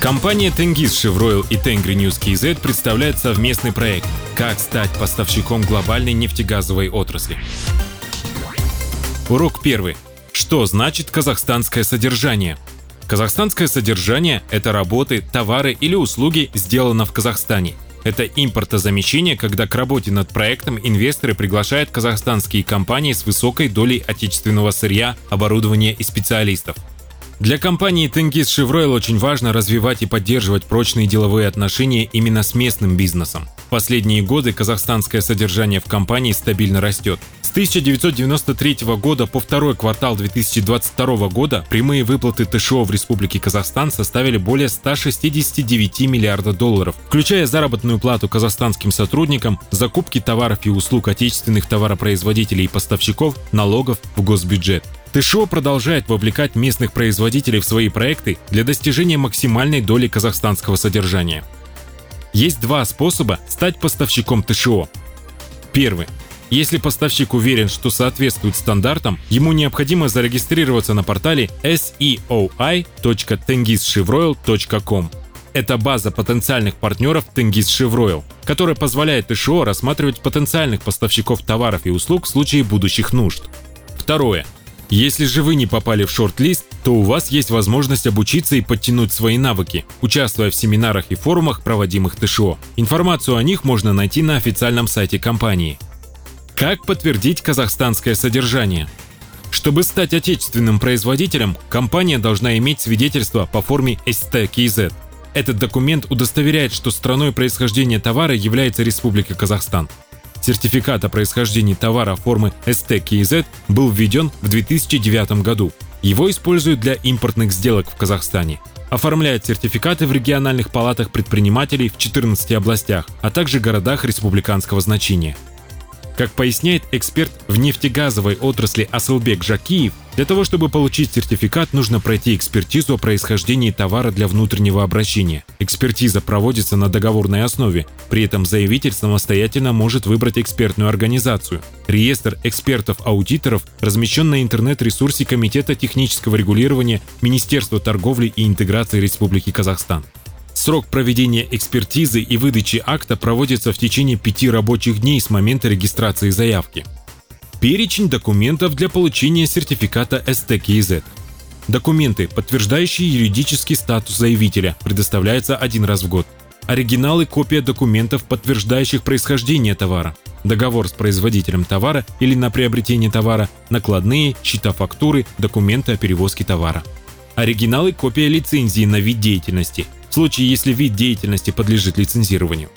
Компания Тенгиз Chevroil и Tengri News KZ представляют совместный проект «Как стать поставщиком глобальной нефтегазовой отрасли». Урок первый. Что значит казахстанское содержание? Казахстанское содержание – это работы, товары или услуги, сделано в Казахстане. Это импортозамещение, когда к работе над проектом инвесторы приглашают казахстанские компании с высокой долей отечественного сырья, оборудования и специалистов. Для компании Тенгиз Chevroil очень важно развивать и поддерживать прочные деловые отношения именно с местным бизнесом. В последние годы казахстанское содержание в компании стабильно растет. С 1993 года по второй квартал 2022 года прямые выплаты ТШО в Республике Казахстан составили более 169 миллиардов долларов, включая заработную плату казахстанским сотрудникам, закупки товаров и услуг отечественных товаропроизводителей и поставщиков, налогов в госбюджет. ТШО продолжает вовлекать местных производителей в свои проекты для достижения максимальной доли казахстанского содержания. Есть два способа стать поставщиком ТШО. Первый. Если поставщик уверен, что соответствует стандартам, ему необходимо зарегистрироваться на портале seoi.tengizchevroil.com. Это база потенциальных партнеров Tengiz Chevroil, которая позволяет ТШО рассматривать потенциальных поставщиков товаров и услуг в случае будущих нужд. Второе. Если же вы не попали в шорт-лист, то у вас есть возможность обучиться и подтянуть свои навыки, участвуя в семинарах и форумах, проводимых ТШО. Информацию о них можно найти на официальном сайте компании. Как подтвердить казахстанское содержание? Чтобы стать отечественным производителем, компания должна иметь свидетельство по форме STKZ. Этот документ удостоверяет, что страной происхождения товара является Республика Казахстан. Сертификат о происхождении товара формы STKZ был введен в 2009 году. Его используют для импортных сделок в Казахстане. Оформляют сертификаты в региональных палатах предпринимателей в 14 областях, а также городах республиканского значения. Как поясняет эксперт в нефтегазовой отрасли Асылбек Жакиев, для того, чтобы получить сертификат, нужно пройти экспертизу о происхождении товара для внутреннего обращения. Экспертиза проводится на договорной основе, при этом заявитель самостоятельно может выбрать экспертную организацию. Реестр экспертов-аудиторов размещен на интернет-ресурсе Комитета технического регулирования Министерства торговли и интеграции Республики Казахстан. Срок проведения экспертизы и выдачи акта проводится в течение пяти рабочих дней с момента регистрации заявки. Перечень документов для получения сертификата СТКИЗ. Документы, подтверждающие юридический статус заявителя, предоставляются один раз в год. Оригиналы копия документов, подтверждающих происхождение товара. Договор с производителем товара или на приобретение товара, накладные, счета фактуры, документы о перевозке товара. Оригиналы копия лицензии на вид деятельности – в случае, если вид деятельности подлежит лицензированию.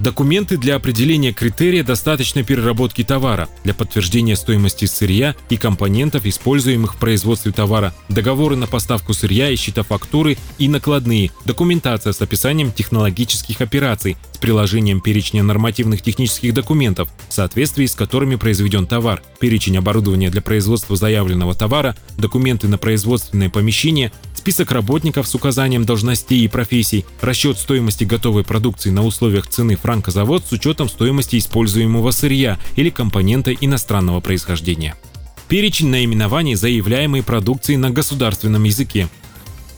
Документы для определения критерия достаточной переработки товара, для подтверждения стоимости сырья и компонентов, используемых в производстве товара, договоры на поставку сырья и счета фактуры и накладные, документация с описанием технологических операций, с приложением перечня нормативных технических документов, в соответствии с которыми произведен товар, перечень оборудования для производства заявленного товара, документы на производственное помещение, список работников с указанием должностей и профессий, расчет стоимости готовой продукции на условиях цены франкозавод с учетом стоимости используемого сырья или компонента иностранного происхождения. Перечень наименований заявляемой продукции на государственном языке.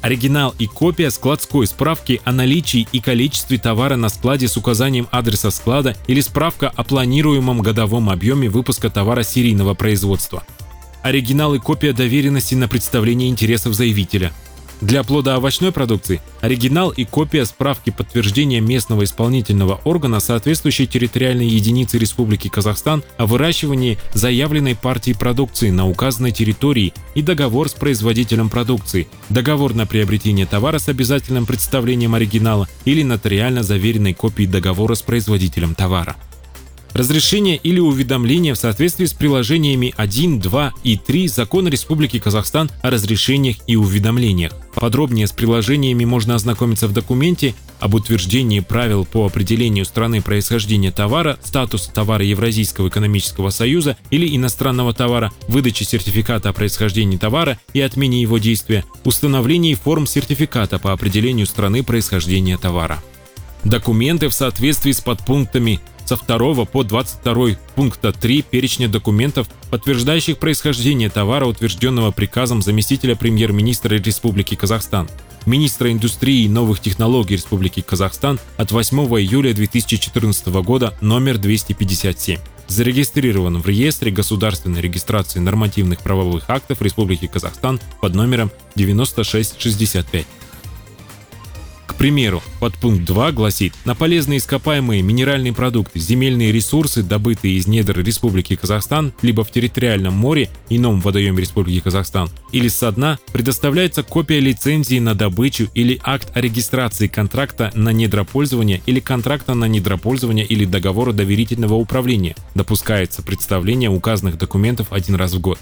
Оригинал и копия складской справки о наличии и количестве товара на складе с указанием адреса склада или справка о планируемом годовом объеме выпуска товара серийного производства. Оригинал и копия доверенности на представление интересов заявителя – для плодоовощной продукции оригинал и копия справки подтверждения местного исполнительного органа соответствующей территориальной единицы Республики Казахстан о выращивании заявленной партии продукции на указанной территории и договор с производителем продукции, договор на приобретение товара с обязательным представлением оригинала или нотариально заверенной копией договора с производителем товара разрешение или уведомление в соответствии с приложениями 1, 2 и 3 Закона Республики Казахстан о разрешениях и уведомлениях. Подробнее с приложениями можно ознакомиться в документе об утверждении правил по определению страны происхождения товара, статуса товара Евразийского экономического союза или иностранного товара, выдаче сертификата о происхождении товара и отмене его действия, установлении форм сертификата по определению страны происхождения товара. Документы в соответствии с подпунктами со 2 по 22 пункта 3 перечня документов, подтверждающих происхождение товара, утвержденного приказом заместителя премьер-министра Республики Казахстан. министра индустрии и новых технологий Республики Казахстан от 8 июля 2014 года номер 257 зарегистрирован в реестре государственной регистрации нормативных правовых актов Республики Казахстан под номером 9665 примеру, подпункт 2 гласит, на полезные ископаемые минеральные продукты, земельные ресурсы, добытые из недр Республики Казахстан, либо в территориальном море, ином водоеме Республики Казахстан, или со дна, предоставляется копия лицензии на добычу или акт о регистрации контракта на недропользование или контракта на недропользование или договора доверительного управления. Допускается представление указанных документов один раз в год.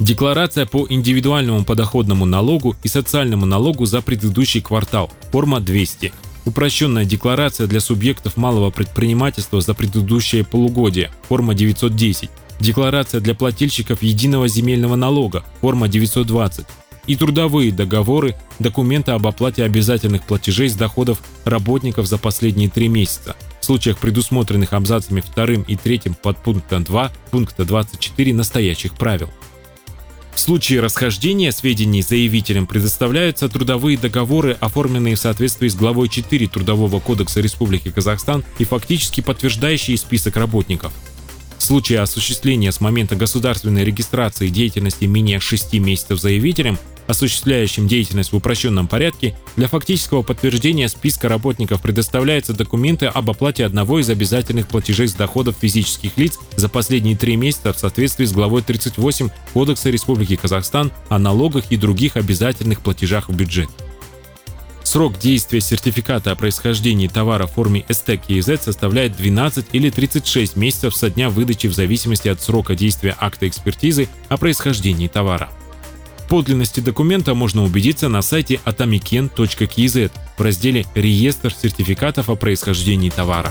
Декларация по индивидуальному подоходному налогу и социальному налогу за предыдущий квартал. Форма 200. Упрощенная декларация для субъектов малого предпринимательства за предыдущее полугодие. Форма 910. Декларация для плательщиков единого земельного налога. Форма 920 и трудовые договоры, документы об оплате обязательных платежей с доходов работников за последние три месяца. В случаях, предусмотренных абзацами 2 и 3 подпункта 2 пункта 24 настоящих правил. В случае расхождения сведений заявителям предоставляются трудовые договоры, оформленные в соответствии с главой 4 Трудового кодекса Республики Казахстан и фактически подтверждающие список работников. В случае осуществления с момента государственной регистрации деятельности менее 6 месяцев заявителем осуществляющим деятельность в упрощенном порядке, для фактического подтверждения списка работников предоставляются документы об оплате одного из обязательных платежей с доходов физических лиц за последние три месяца в соответствии с главой 38 Кодекса Республики Казахстан о налогах и других обязательных платежах в бюджет. Срок действия сертификата о происхождении товара в форме СТ КИЗ составляет 12 или 36 месяцев со дня выдачи в зависимости от срока действия акта экспертизы о происхождении товара подлинности документа можно убедиться на сайте atomiken.kz в разделе «Реестр сертификатов о происхождении товара».